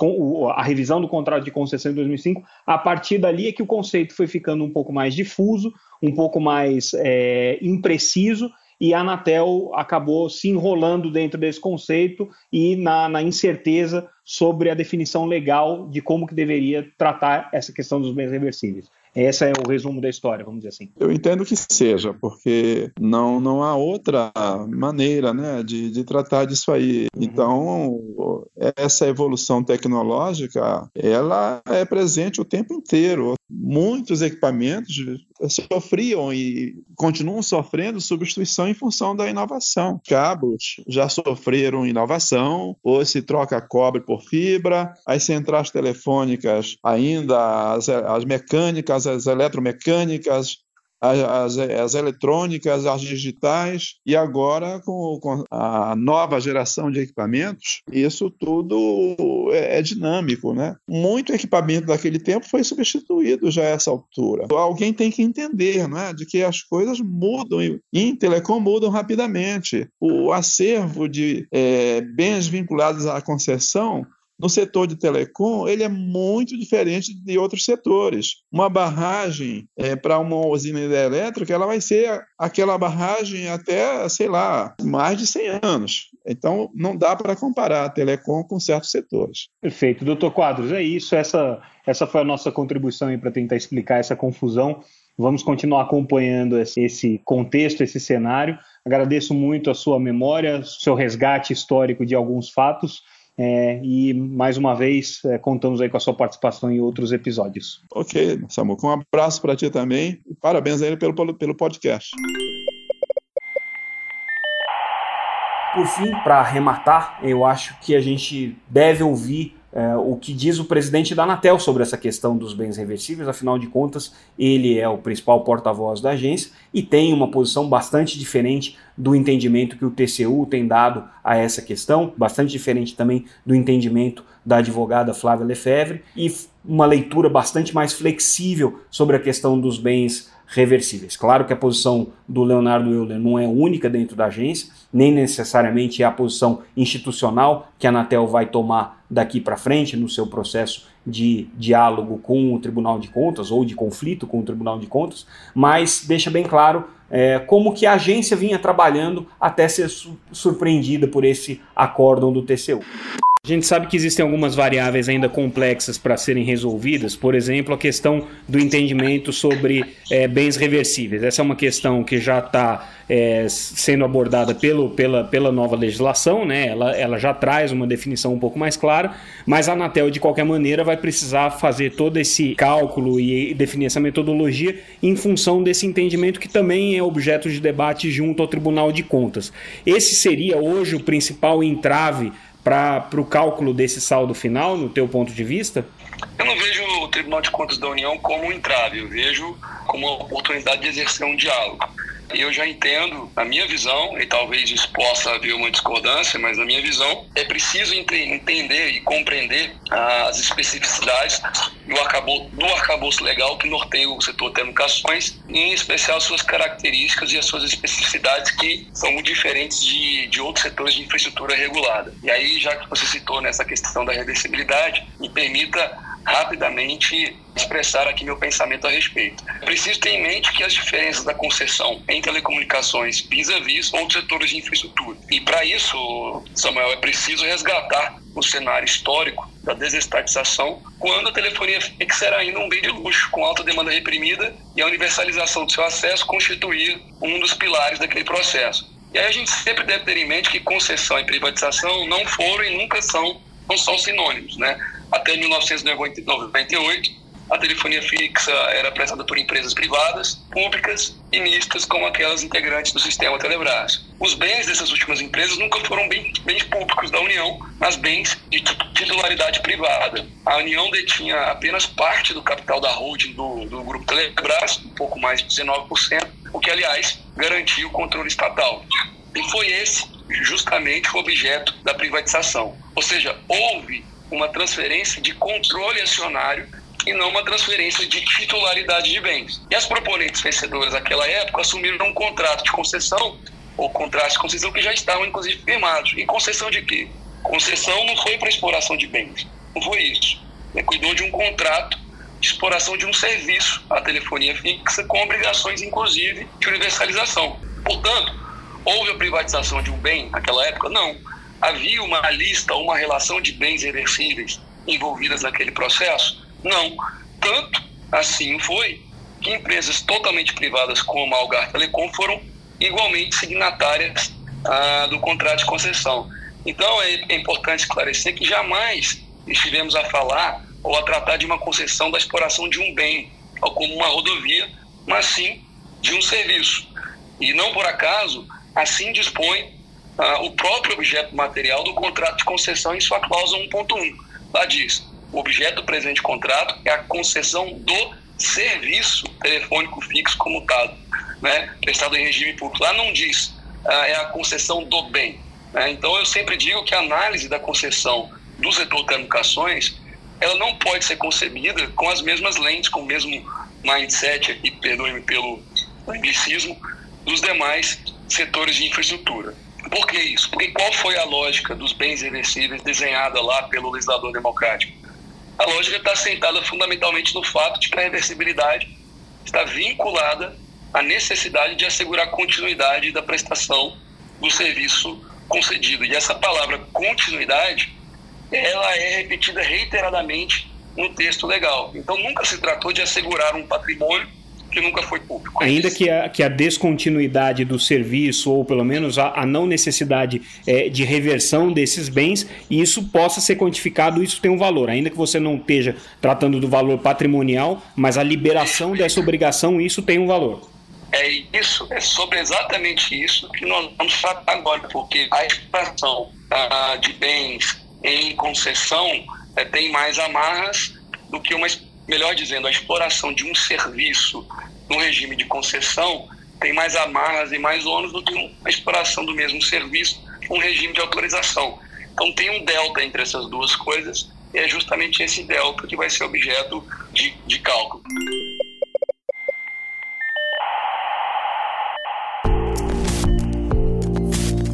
[SPEAKER 1] a revisão do contrato de concessão em 2005. A partir dali é que o conceito foi ficando um pouco mais difuso, um pouco mais é, impreciso e a Anatel acabou se enrolando dentro desse conceito e na, na, incerteza sobre a definição legal de como que deveria tratar essa questão dos bens reversíveis. Esse é o resumo da história, vamos dizer assim.
[SPEAKER 4] Eu entendo que seja, porque não, não há outra maneira né, de, de tratar disso aí. Uhum. Então, essa evolução tecnológica, ela é presente o tempo inteiro. Muitos equipamentos sofriam e continuam sofrendo substituição em função da inovação. Cabos já sofreram inovação, ou se troca cobre por fibra, as centrais telefônicas ainda, as, as mecânicas, as eletromecânicas, as, as, eletrônicas, as digitais, e agora com, com, a nova geração de equipamentos, isso tudo é, é, dinâmico. Né? Muito equipamento daquele tempo foi substituído já a essa altura. Alguém tem que entender né, de que as coisas mudam e em telecom mudam rapidamente. O acervo de é, bens vinculados à concessão no setor de telecom, ele é muito diferente de outros setores. Uma barragem é, para uma usina hidrelétrica, ela vai ser aquela barragem até, sei lá, mais de 100 anos. Então, não dá para comparar a telecom com certos setores.
[SPEAKER 1] Perfeito. Doutor Quadros, é isso. Essa, essa foi a nossa contribuição para tentar explicar essa confusão. Vamos continuar acompanhando esse contexto, esse cenário. Agradeço muito a sua memória, seu resgate histórico de alguns fatos. É, e mais uma vez é, contamos aí com a sua participação em outros episódios.
[SPEAKER 4] Ok, Samuco, um abraço para ti também e parabéns a ele pelo, pelo podcast.
[SPEAKER 1] Por fim, para arrematar, eu acho que a gente deve ouvir é, o que diz o presidente da Anatel sobre essa questão dos bens reversíveis, afinal de contas, ele é o principal porta-voz da agência e tem uma posição bastante diferente do entendimento que o TCU tem dado a essa questão, bastante diferente também do entendimento da advogada Flávia Lefebvre e uma leitura bastante mais flexível sobre a questão dos bens reversíveis. Claro que a posição do Leonardo Euler não é única dentro da agência, nem necessariamente é a posição institucional que a Anatel vai tomar daqui para frente no seu processo de diálogo com o Tribunal de Contas ou de conflito com o Tribunal de Contas, mas deixa bem claro é, como que a agência vinha trabalhando até ser su surpreendida por esse acórdão do TCU. A gente sabe que existem algumas variáveis ainda complexas para serem resolvidas, por exemplo, a questão do entendimento sobre é, bens reversíveis. Essa é uma questão que já está é, sendo abordada pelo, pela, pela nova legislação, né? ela, ela já traz uma definição um pouco mais clara, mas a Anatel, de qualquer maneira, vai precisar fazer todo esse cálculo e definir essa metodologia em função desse entendimento que também é objeto de debate junto ao Tribunal de Contas. Esse seria hoje o principal entrave para o cálculo desse saldo final, no teu ponto de vista?
[SPEAKER 5] Eu não vejo o Tribunal de Contas da União como um entrave, eu vejo como uma oportunidade de exercer um diálogo. Eu já entendo, na minha visão, e talvez isso possa haver uma discordância, mas na minha visão, é preciso entender e compreender as especificidades do arcabouço, do legal que norteia o setor telecomunicações, em especial suas características e as suas especificidades que são muito diferentes de, de outros setores de infraestrutura regulada. E aí, já que você citou nessa questão da reversibilidade, me permita rapidamente expressar aqui meu pensamento a respeito. Preciso ter em mente que as diferenças da concessão em telecomunicações vis-à-vis outros setores de infraestrutura. E para isso, Samuel, é preciso resgatar o cenário histórico da desestatização, quando a telefonia fixa era ainda um bem de luxo, com alta demanda reprimida e a universalização do seu acesso constituía um dos pilares daquele processo. E aí a gente sempre deve ter em mente que concessão e privatização não foram e nunca são, não são sinônimos, né? Até 1998, a telefonia fixa era prestada por empresas privadas, públicas e mistas, como aquelas integrantes do sistema Telebrás. Os bens dessas últimas empresas nunca foram bens, públicos da União, mas bens de titularidade privada. A União detinha apenas parte do capital da holding do, do Grupo Telebrás, um pouco mais de 19%, o que, aliás, garantia o controle estatal. E foi esse justamente o objeto da privatização. Ou seja, houve uma transferência de controle acionário e não uma transferência de titularidade de bens. E as proponentes vencedoras naquela época assumiram um contrato de concessão ou contrato de concessão que já estavam inclusive firmados. E concessão de quê? Concessão não foi para exploração de bens, não foi isso. Ele cuidou de um contrato de exploração de um serviço, a telefonia fixa, com obrigações inclusive de universalização. Portanto, houve a privatização de um bem naquela época? Não Havia uma lista, uma relação de bens reversíveis envolvidas naquele processo? Não. Tanto assim foi que empresas totalmente privadas como a Algar Telecom foram igualmente signatárias ah, do contrato de concessão. Então é, é importante esclarecer que jamais estivemos a falar ou a tratar de uma concessão da exploração de um bem, como uma rodovia, mas sim de um serviço. E não por acaso, assim dispõe ah, o próprio objeto material do contrato de concessão em sua cláusula 1.1. Lá diz: o objeto do presente contrato é a concessão do serviço telefônico fixo comutado, né, prestado em regime público. Lá não diz ah, é a concessão do bem. Né? Então eu sempre digo que a análise da concessão do setor telecomunicações ela não pode ser concebida com as mesmas lentes, com o mesmo mindset aqui, perdoe-me pelo anglicismo, dos demais setores de infraestrutura. Por que isso? Porque qual foi a lógica dos bens reversíveis desenhada lá pelo legislador democrático? A lógica está sentada fundamentalmente no fato de que a reversibilidade está vinculada à necessidade de assegurar continuidade da prestação do serviço concedido. E essa palavra continuidade, ela é repetida reiteradamente no texto legal. Então nunca se tratou de assegurar um patrimônio que nunca foi público.
[SPEAKER 1] Ainda que a, que a descontinuidade do serviço, ou pelo menos a, a não necessidade é, de reversão desses bens, isso possa ser quantificado, isso tem um valor. Ainda que você não esteja tratando do valor patrimonial, mas a liberação dessa obrigação, isso tem um valor.
[SPEAKER 5] É isso, é sobre exatamente isso que nós vamos tratar agora, porque a expansão ah, de bens em concessão é, tem mais amarras do que uma melhor dizendo, a exploração de um serviço no regime de concessão tem mais amarras e mais ônus do que a exploração do mesmo serviço no regime de autorização. Então tem um delta entre essas duas coisas e é justamente esse delta que vai ser objeto de, de cálculo.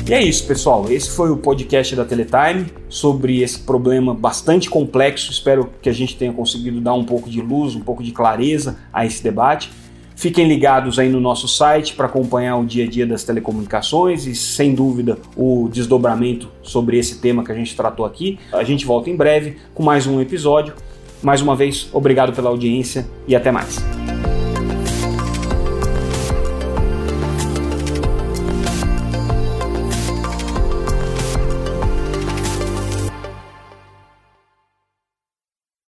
[SPEAKER 1] E é isso, pessoal. Esse foi o podcast da Teletime sobre esse problema bastante complexo. Espero que a gente tenha conseguido dar um pouco de luz, um pouco de clareza a esse debate. Fiquem ligados aí no nosso site para acompanhar o dia a dia das telecomunicações e, sem dúvida, o desdobramento sobre esse tema que a gente tratou aqui. A gente volta em breve com mais um episódio. Mais uma vez, obrigado pela audiência e até mais.